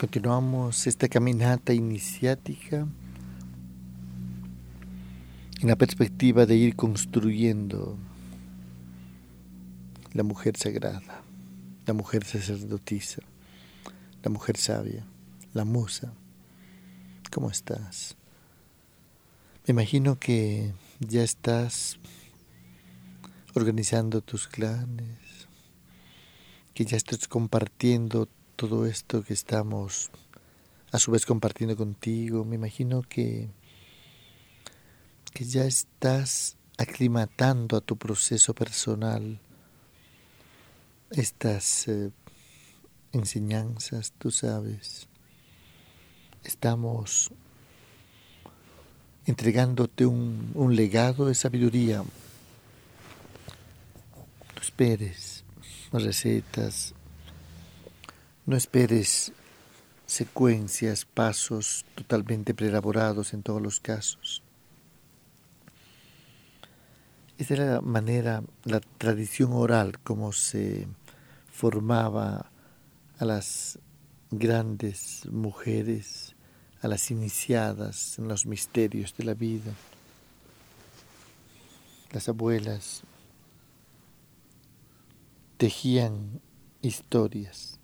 Continuamos esta caminata iniciática en la perspectiva de ir construyendo la mujer sagrada, la mujer sacerdotisa, la mujer sabia, la musa. ¿Cómo estás? Me imagino que ya estás organizando tus clanes, que ya estás compartiendo todo esto que estamos a su vez compartiendo contigo. Me imagino que, que ya estás aclimatando a tu proceso personal estas eh, enseñanzas, tú sabes. Estamos entregándote un, un legado de sabiduría. No esperes recetas, no esperes secuencias, pasos totalmente preelaborados en todos los casos. Esa era la manera, la tradición oral como se formaba a las grandes mujeres, a las iniciadas en los misterios de la vida. Las abuelas tejían historias,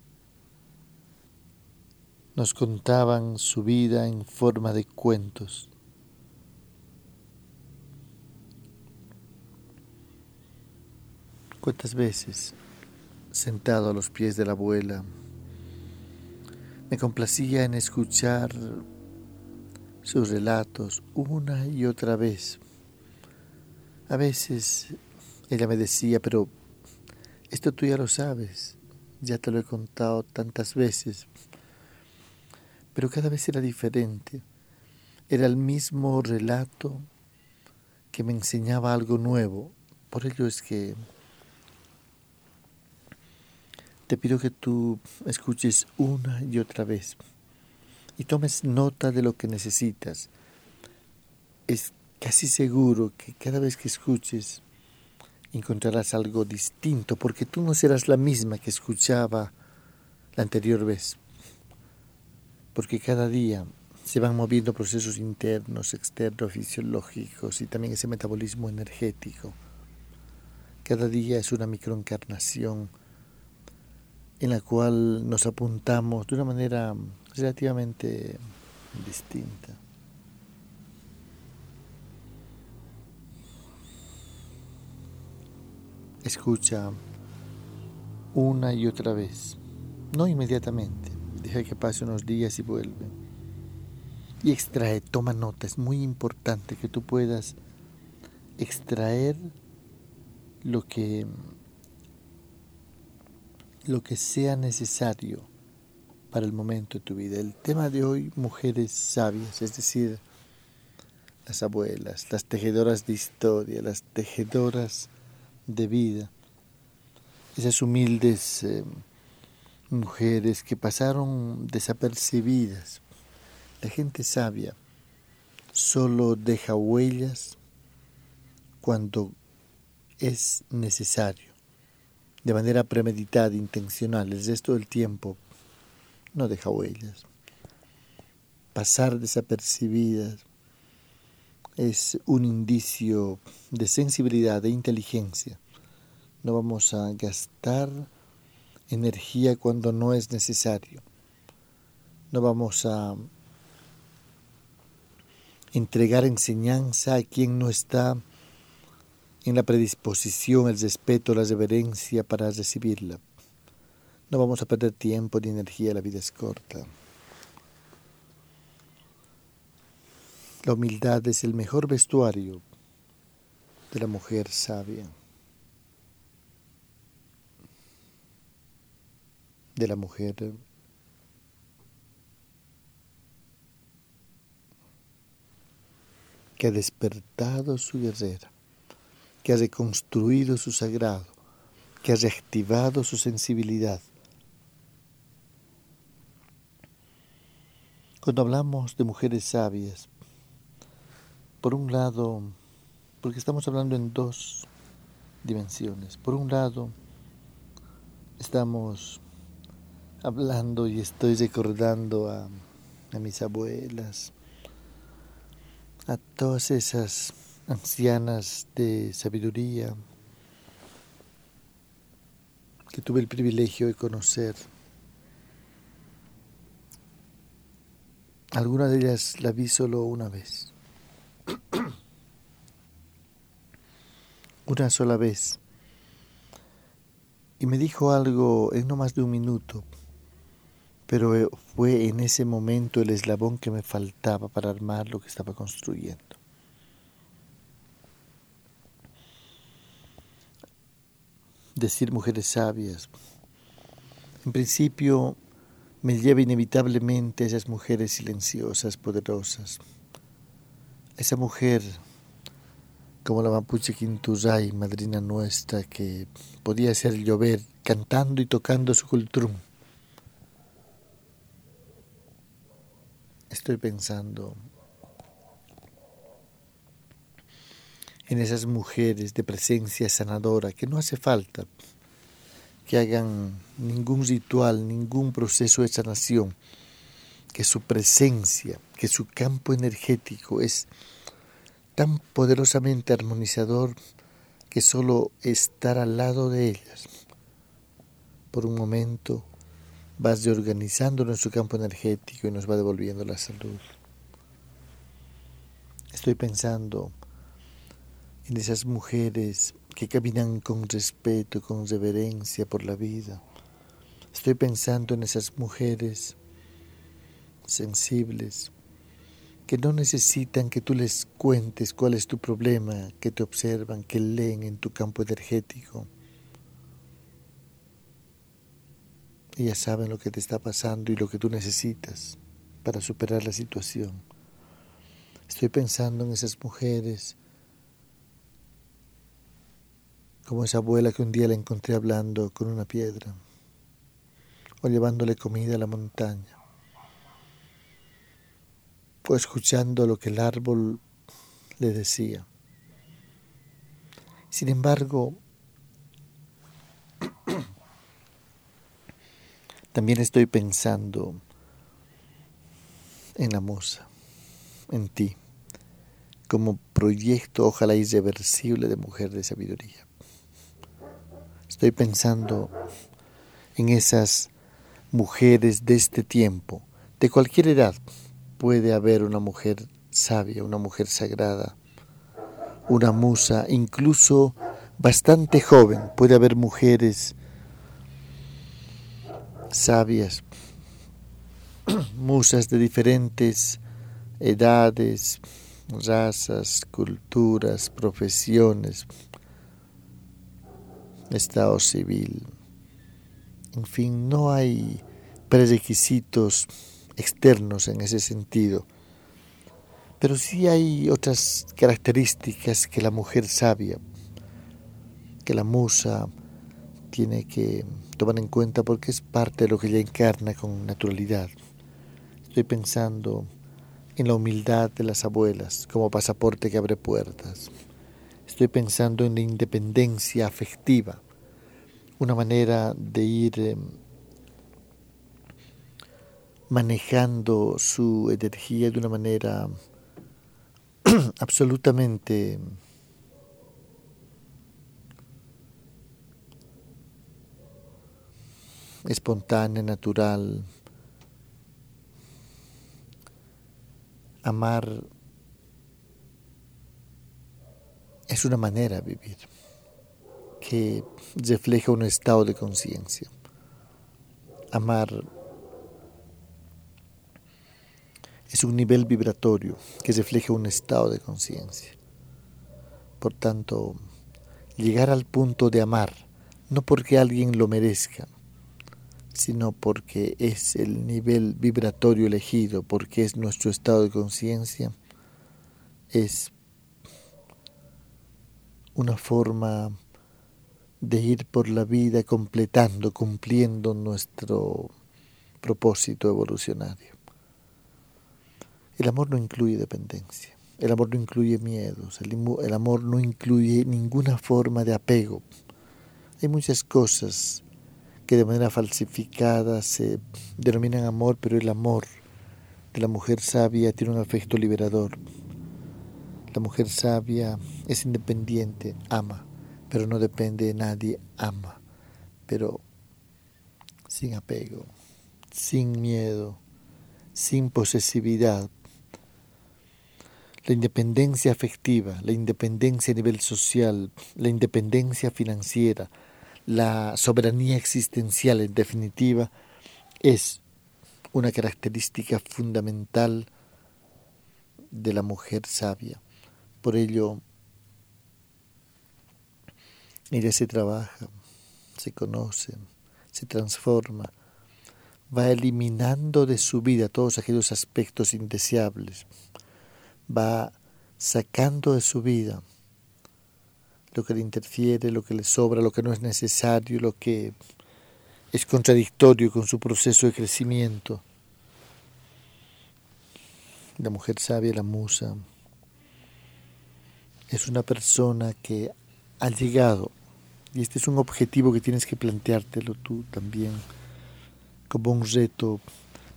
nos contaban su vida en forma de cuentos. ¿Cuántas veces sentado a los pies de la abuela. Me complacía en escuchar sus relatos una y otra vez. A veces ella me decía, pero esto tú ya lo sabes, ya te lo he contado tantas veces. Pero cada vez era diferente. Era el mismo relato que me enseñaba algo nuevo. Por ello es que te pido que tú escuches una y otra vez y tomes nota de lo que necesitas. Es casi seguro que cada vez que escuches encontrarás algo distinto, porque tú no serás la misma que escuchaba la anterior vez, porque cada día se van moviendo procesos internos, externos, fisiológicos y también ese metabolismo energético. Cada día es una microencarnación en la cual nos apuntamos de una manera relativamente distinta. Escucha una y otra vez, no inmediatamente, deja que pase unos días y vuelve. Y extrae, toma nota, es muy importante que tú puedas extraer lo que lo que sea necesario para el momento de tu vida. El tema de hoy, mujeres sabias, es decir, las abuelas, las tejedoras de historia, las tejedoras de vida, esas humildes eh, mujeres que pasaron desapercibidas. La gente sabia solo deja huellas cuando es necesario de manera premeditada, intencional, el resto del tiempo no deja huellas. Pasar desapercibidas es un indicio de sensibilidad, de inteligencia. No vamos a gastar energía cuando no es necesario. No vamos a entregar enseñanza a quien no está en la predisposición, el respeto, la reverencia para recibirla. No vamos a perder tiempo ni energía, la vida es corta. La humildad es el mejor vestuario de la mujer sabia, de la mujer que ha despertado su guerrera que ha reconstruido su sagrado, que ha reactivado su sensibilidad. Cuando hablamos de mujeres sabias, por un lado, porque estamos hablando en dos dimensiones, por un lado, estamos hablando y estoy recordando a, a mis abuelas, a todas esas ancianas de sabiduría que tuve el privilegio de conocer. Alguna de ellas la vi solo una vez. una sola vez. Y me dijo algo en no más de un minuto, pero eh, fue en ese momento el eslabón que me faltaba para armar lo que estaba construyendo. Decir mujeres sabias, en principio me lleva inevitablemente a esas mujeres silenciosas, poderosas. Esa mujer como la Mapuche Quinturay, madrina nuestra, que podía hacer llover cantando y tocando su cultrum. Estoy pensando en esas mujeres de presencia sanadora que no hace falta que hagan ningún ritual, ningún proceso de sanación, que su presencia, que su campo energético es tan poderosamente armonizador que solo estar al lado de ellas por un momento vas reorganizando nuestro campo energético y nos va devolviendo la salud. Estoy pensando en esas mujeres que caminan con respeto, con reverencia por la vida. Estoy pensando en esas mujeres sensibles que no necesitan que tú les cuentes cuál es tu problema, que te observan, que leen en tu campo energético. Ellas saben lo que te está pasando y lo que tú necesitas para superar la situación. Estoy pensando en esas mujeres, como esa abuela que un día la encontré hablando con una piedra o llevándole comida a la montaña fue escuchando lo que el árbol le decía. Sin embargo, también estoy pensando en la musa, en ti, como proyecto ojalá irreversible de mujer de sabiduría. Estoy pensando en esas mujeres de este tiempo, de cualquier edad, puede haber una mujer sabia, una mujer sagrada, una musa, incluso bastante joven. Puede haber mujeres sabias, musas de diferentes edades, razas, culturas, profesiones, estado civil. En fin, no hay prerequisitos externos en ese sentido. Pero sí hay otras características que la mujer sabia, que la musa tiene que tomar en cuenta porque es parte de lo que ella encarna con naturalidad. Estoy pensando en la humildad de las abuelas como pasaporte que abre puertas. Estoy pensando en la independencia afectiva, una manera de ir em, manejando su energía de una manera absolutamente espontánea, natural. Amar es una manera de vivir que refleja un estado de conciencia. Amar es un nivel vibratorio que refleja un estado de conciencia. Por tanto, llegar al punto de amar, no porque alguien lo merezca, sino porque es el nivel vibratorio elegido, porque es nuestro estado de conciencia, es una forma de ir por la vida completando, cumpliendo nuestro propósito evolucionario. El amor no incluye dependencia, el amor no incluye miedos, el, amor no incluye ninguna forma de apego. Hay muchas cosas que de manera falsificada se denominan amor, pero el amor de la mujer sabia tiene un afecto liberador. La mujer sabia es independiente, ama, pero no depende de nadie, ama, pero sin apego, sin miedo, sin posesividad. La independencia afectiva, la independencia a nivel social, la independencia financiera, la soberanía existencial en definitiva, es una característica fundamental de la mujer sabia. Por ello, ella se trabaja, se conoce, se transforma, va eliminando de su vida todos aquellos aspectos indeseables, va sacando de su vida lo que le interfiere, lo que le sobra, lo que no es necesario, lo que es contradictorio con su proceso de crecimiento. La mujer sabia, la musa, es una persona que ha llegado, y este es un objetivo que tienes que planteártelo tú también, como un reto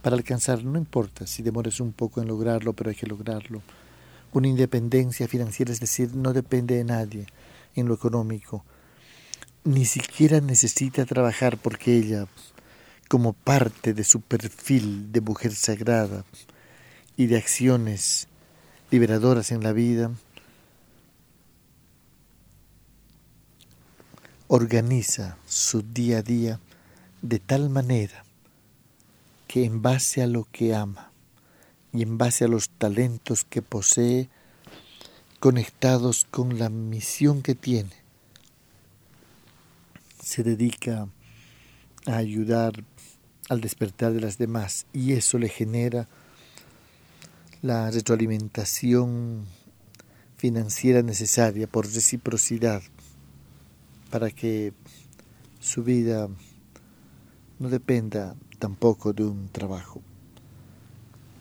para alcanzar, no importa si demores un poco en lograrlo, pero hay que lograrlo. Una independencia financiera, es decir, no depende de nadie en lo económico. Ni siquiera necesita trabajar porque ella, como parte de su perfil de mujer sagrada y de acciones liberadoras en la vida, organiza su día a día de tal manera que en base a lo que ama y en base a los talentos que posee, conectados con la misión que tiene, se dedica a ayudar al despertar de las demás y eso le genera la retroalimentación financiera necesaria por reciprocidad para que su vida no dependa tampoco de un trabajo.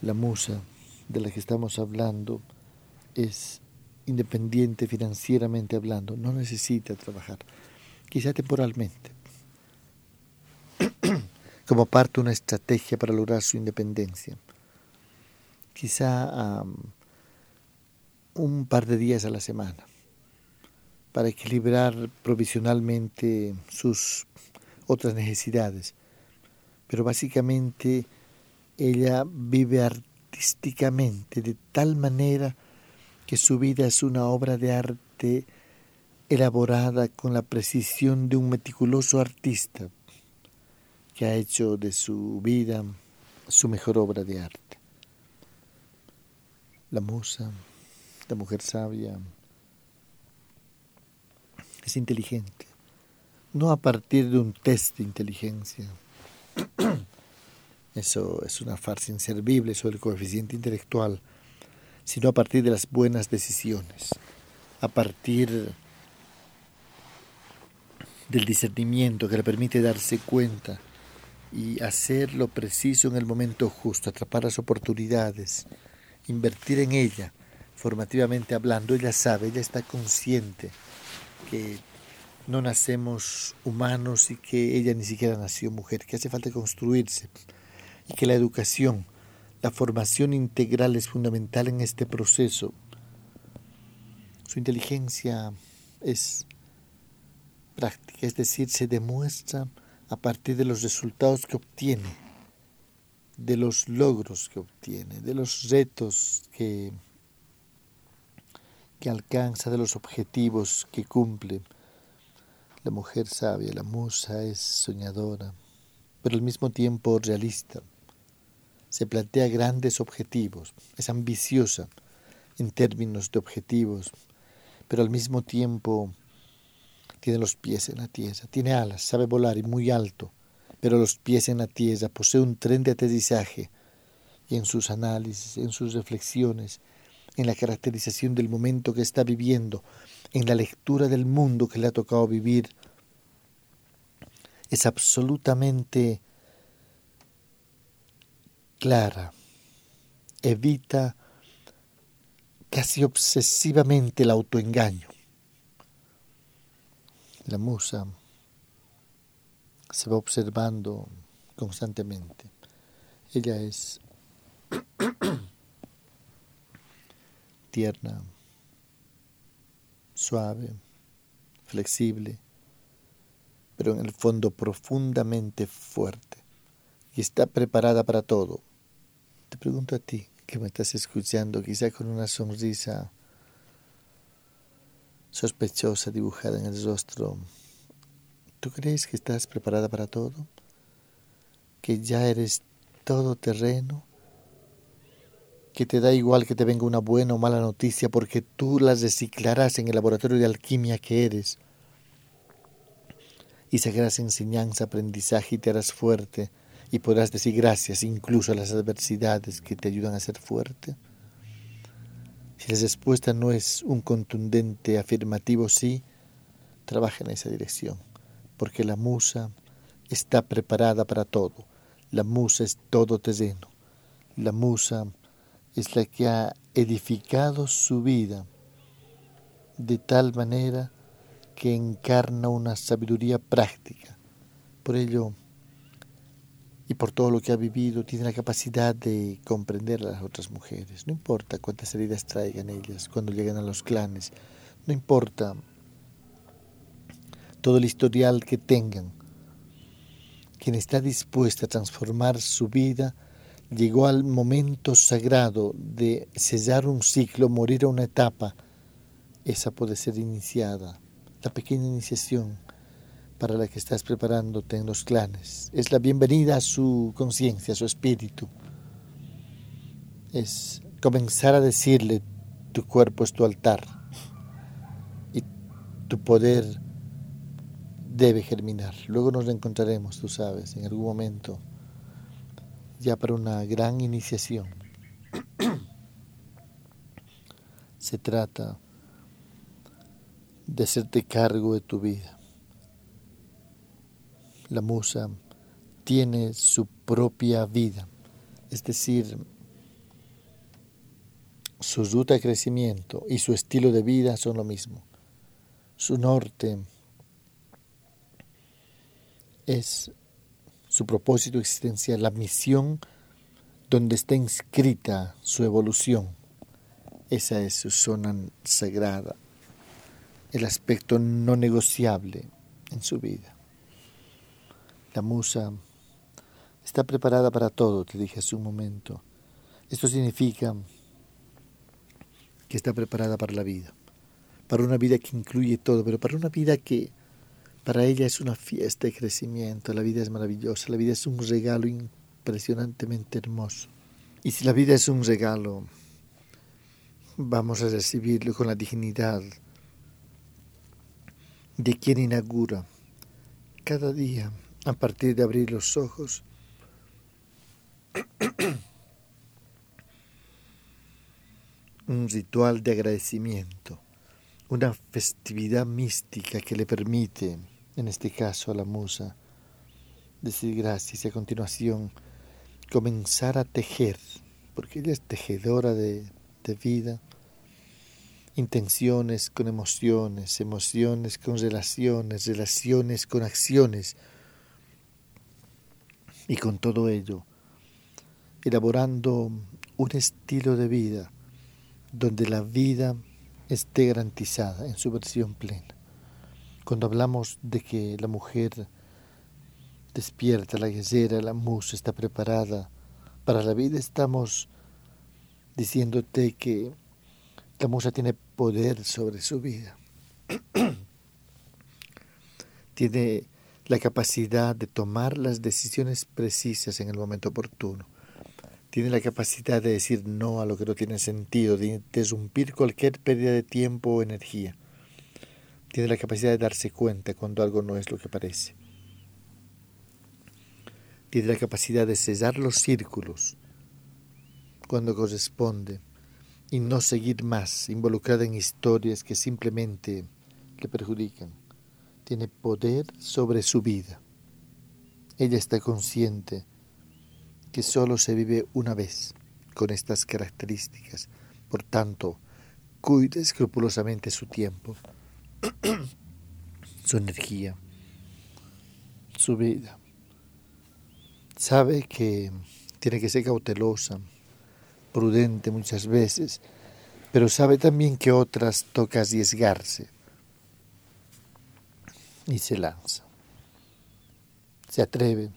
La musa de la que estamos hablando es independiente financieramente hablando, no necesita trabajar, quizá temporalmente, como parte de una estrategia para lograr su independencia. Quizá un par de días a la semana, para equilibrar provisionalmente sus otras necesidades. Pero básicamente ella vive artísticamente de tal manera que su vida es una obra de arte elaborada con la precisión de un meticuloso artista que ha hecho de su vida su mejor obra de arte. La musa, la mujer sabia, es inteligente, no a partir de un test de inteligencia. Eso es una farsa inservible sobre el coeficiente intelectual sino a partir de las buenas decisiones, a partir del discernimiento que le permite darse cuenta y hacer lo preciso en el momento justo, atrapar las oportunidades, invertir en ella, formativamente hablando, ella sabe, ella está consciente que no nacemos humanos y que ella ni siquiera nació mujer, que hace falta construirse y que la educación, la formación integral es fundamental en este proceso. Su inteligencia es práctica, es decir, se demuestra a partir de los resultados que obtiene, de los logros que obtiene, de los retos que, que alcanza, de los objetivos que cumple. La mujer sabia, la musa es soñadora, pero al mismo tiempo realista se plantea grandes objetivos, es ambiciosa en términos de objetivos, pero al mismo tiempo tiene los pies en la tierra, tiene alas, sabe volar y muy alto, pero los pies en la tierra, posee un tren de aterrizaje y en sus análisis, en sus reflexiones, en la caracterización del momento que está viviendo, en la lectura del mundo que le ha tocado vivir, es absolutamente clara, evita casi obsesivamente el autoengaño. La musa se va observando constantemente. Ella es tierna, suave, flexible, pero en el fondo profundamente fuerte y está preparada para todo. Te pregunto a ti, que me estás escuchando, quizá con una sonrisa sospechosa dibujada en el rostro, ¿tú crees que estás preparada para todo? ¿Que ya eres todo terreno? ¿Que te da igual que te venga una buena o mala noticia porque tú las reciclarás en el laboratorio de alquimia que eres? Y sacarás enseñanza, aprendizaje y te harás fuerte y podrás decir gracias incluso a las adversidades que te ayudan a ser fuerte. Si la respuesta no es un contundente afirmativo sí, trabaja en esa dirección, porque la musa está preparada para todo. La musa es todo terreno. La musa es la que ha edificado su vida de tal manera que encarna una sabiduría práctica. Por ello, y por todo lo que ha vivido, tiene la capacidad de comprender a las otras mujeres. No importa cuántas heridas traigan ellas cuando lleguen a los clanes, no importa todo el historial que tengan. Quien está dispuesta a transformar su vida llegó al momento sagrado de sellar un ciclo, morir a una etapa. Esa puede ser iniciada, la pequeña iniciación para la que estás preparándote en los clanes. Es la bienvenida a su conciencia, a su espíritu. Es comenzar a decirle, tu cuerpo es tu altar y tu poder debe germinar. Luego nos encontraremos, tú sabes, en algún momento, ya para una gran iniciación. Se trata de hacerte cargo de tu vida la musa tiene su propia vida, es decir, su ruta de crecimiento y su estilo de vida son lo mismo. Su norte es su propósito existencial, la misión donde está inscrita su evolución. Esa es su zona sagrada, el aspecto no negociable en su vida. La musa está preparada para todo, te dije hace un momento. Esto significa que está preparada para la vida, para una vida que incluye todo, pero para una vida que para ella es una fiesta de crecimiento. La vida es maravillosa, la vida es un regalo impresionantemente hermoso. Y si la vida es un regalo, vamos a recibirlo con la dignidad de quien inaugura cada día a partir de abrir los ojos. un ritual de agradecimiento, una festividad mística que le permite, en este caso a la musa, decir gracias y a continuación comenzar a tejer, porque ella es tejedora de, de vida, intenciones con emociones, emociones con relaciones, relaciones con acciones, y con todo ello, elaborando un estilo de vida donde la vida esté garantizada en su versión plena. Cuando hablamos de que la mujer despierta, la guerrera, la musa está preparada para la vida, estamos diciéndote que la musa tiene poder sobre su vida. tiene la capacidad de tomar las decisiones precisas en el momento oportuno. Tiene la capacidad de decir no a lo que no tiene sentido, de interrumpir cualquier pérdida de tiempo o energía. Tiene la capacidad de darse cuenta cuando algo no es lo que parece. Tiene la capacidad de sellar los círculos cuando corresponde y no seguir más involucrada en historias que simplemente le perjudican tiene poder sobre su vida. Ella está consciente que solo se vive una vez con estas características. Por tanto, cuida escrupulosamente su tiempo, su energía, su vida. Sabe que tiene que ser cautelosa, prudente muchas veces, pero sabe también que otras toca arriesgarse y se lanza. Se atreve,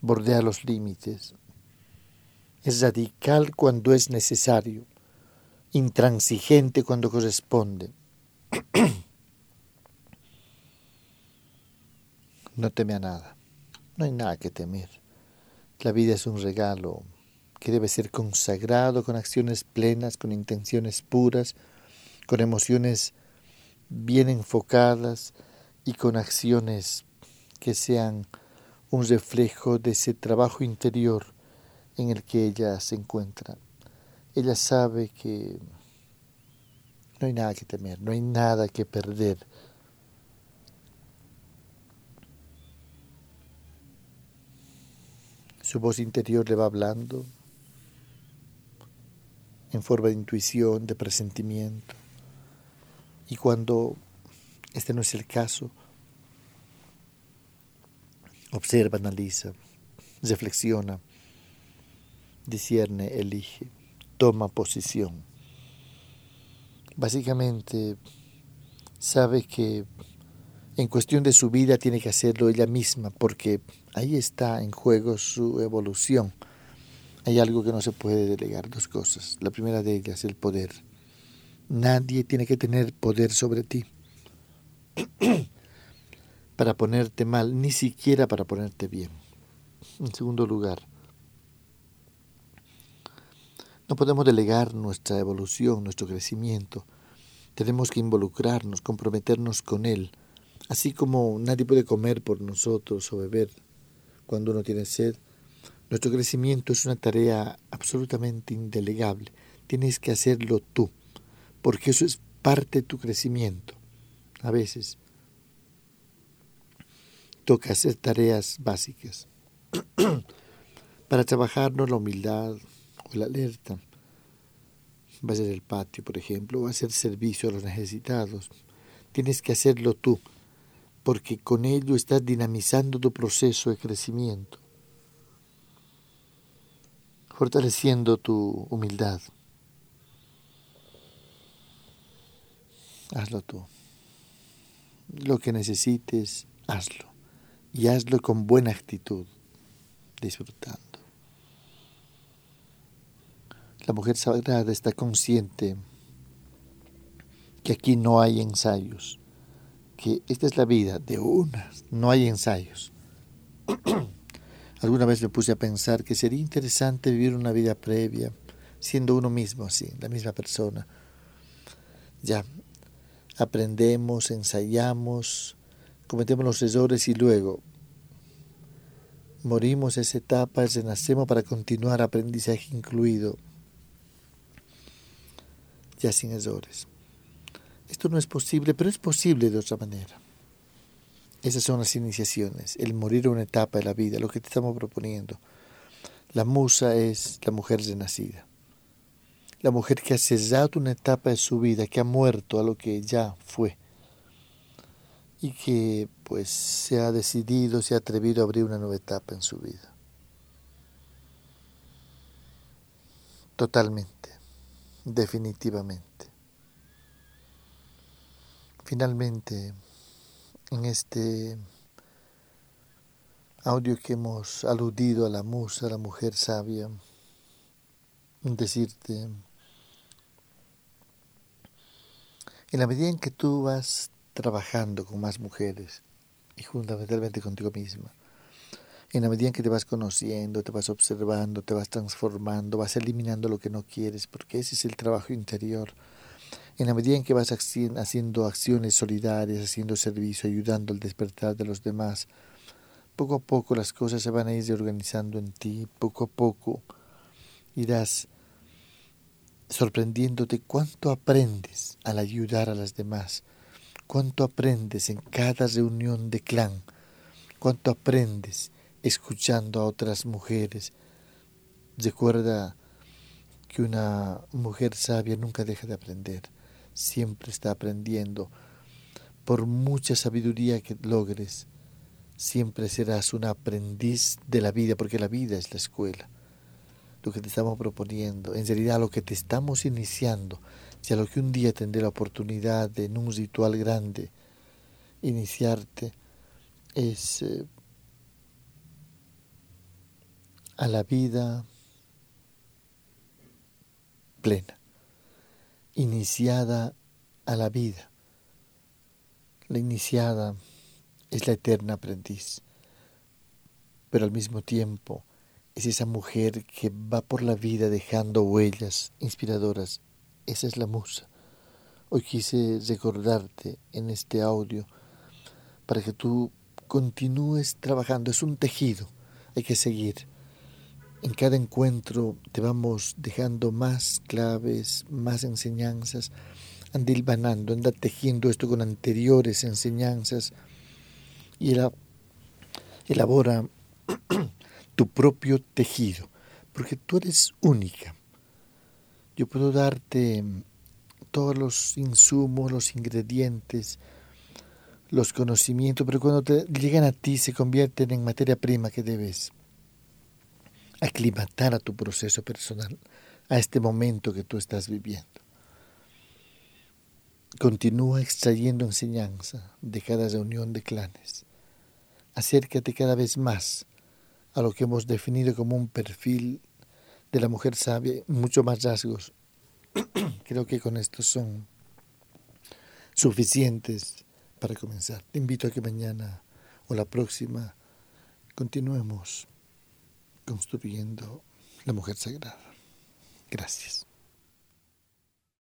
bordea los límites, es radical cuando es necesario, intransigente cuando corresponde. no teme a nada, no hay nada que temer. La vida es un regalo que debe ser consagrado con acciones plenas, con intenciones puras, con emociones bien enfocadas y con acciones que sean un reflejo de ese trabajo interior en el que ella se encuentra. Ella sabe que no hay nada que temer, no hay nada que perder. Su voz interior le va hablando en forma de intuición, de presentimiento. Y cuando este no es el caso, observa, analiza, reflexiona discierne, elige, toma posición. Básicamente sabe que en cuestión de su vida tiene que hacerlo ella misma porque ahí está en juego su evolución. Hay algo que no se puede delegar, dos cosas. La primera de ellas, el poder. Nadie tiene que tener poder sobre ti para ponerte mal, ni siquiera para ponerte bien. En segundo lugar, no podemos delegar nuestra evolución, nuestro crecimiento. Tenemos que involucrarnos, comprometernos con Él. Así como nadie puede comer por nosotros o beber cuando uno tiene sed, nuestro crecimiento es una tarea absolutamente indelegable. Tienes que hacerlo tú, porque eso es parte de tu crecimiento. A veces toca hacer tareas básicas. Para trabajarnos la humildad, o la alerta. Va a ser el patio, por ejemplo, va a ser servicio a los necesitados. Tienes que hacerlo tú, porque con ello estás dinamizando tu proceso de crecimiento, fortaleciendo tu humildad. Hazlo tú. Lo que necesites, hazlo. Y hazlo con buena actitud, disfrutando. La mujer sagrada está consciente que aquí no hay ensayos, que esta es la vida de unas, no hay ensayos. Alguna vez me puse a pensar que sería interesante vivir una vida previa, siendo uno mismo así, la misma persona. Ya, aprendemos, ensayamos, cometemos los errores y luego morimos esa etapa, renacemos para continuar aprendizaje incluido ya sin errores. Esto no es posible, pero es posible de otra manera. Esas son las iniciaciones, el morir una etapa de la vida, lo que te estamos proponiendo. La musa es la mujer renacida, la mujer que ha cesado una etapa de su vida, que ha muerto a lo que ya fue y que pues se ha decidido, se ha atrevido a abrir una nueva etapa en su vida. Totalmente definitivamente. Finalmente, en este audio que hemos aludido a la musa, a la mujer sabia, decirte, en la medida en que tú vas trabajando con más mujeres y fundamentalmente contigo misma, en la medida en que te vas conociendo, te vas observando, te vas transformando, vas eliminando lo que no quieres, porque ese es el trabajo interior. En la medida en que vas haciendo acciones solidarias, haciendo servicio, ayudando al despertar de los demás, poco a poco las cosas se van a ir reorganizando en ti, poco a poco irás sorprendiéndote cuánto aprendes al ayudar a las demás, cuánto aprendes en cada reunión de clan, cuánto aprendes escuchando a otras mujeres. Recuerda que una mujer sabia nunca deja de aprender, siempre está aprendiendo. Por mucha sabiduría que logres, siempre serás un aprendiz de la vida, porque la vida es la escuela. Lo que te estamos proponiendo, en realidad lo que te estamos iniciando, ya lo que un día tendré la oportunidad de en un ritual grande iniciarte, es eh, a la vida plena, iniciada a la vida. La iniciada es la eterna aprendiz, pero al mismo tiempo es esa mujer que va por la vida dejando huellas inspiradoras. Esa es la musa. Hoy quise recordarte en este audio para que tú continúes trabajando. Es un tejido, hay que seguir. En cada encuentro te vamos dejando más claves, más enseñanzas. Anda hilvanando, anda tejiendo esto con anteriores enseñanzas y elabora tu propio tejido, porque tú eres única. Yo puedo darte todos los insumos, los ingredientes, los conocimientos, pero cuando te llegan a ti se convierten en materia prima que debes aclimatar a tu proceso personal, a este momento que tú estás viviendo. Continúa extrayendo enseñanza de cada reunión de clanes. Acércate cada vez más a lo que hemos definido como un perfil de la mujer sabia, mucho más rasgos. Creo que con estos son suficientes para comenzar. Te invito a que mañana o la próxima continuemos construyendo la mujer sagrada. Gracias.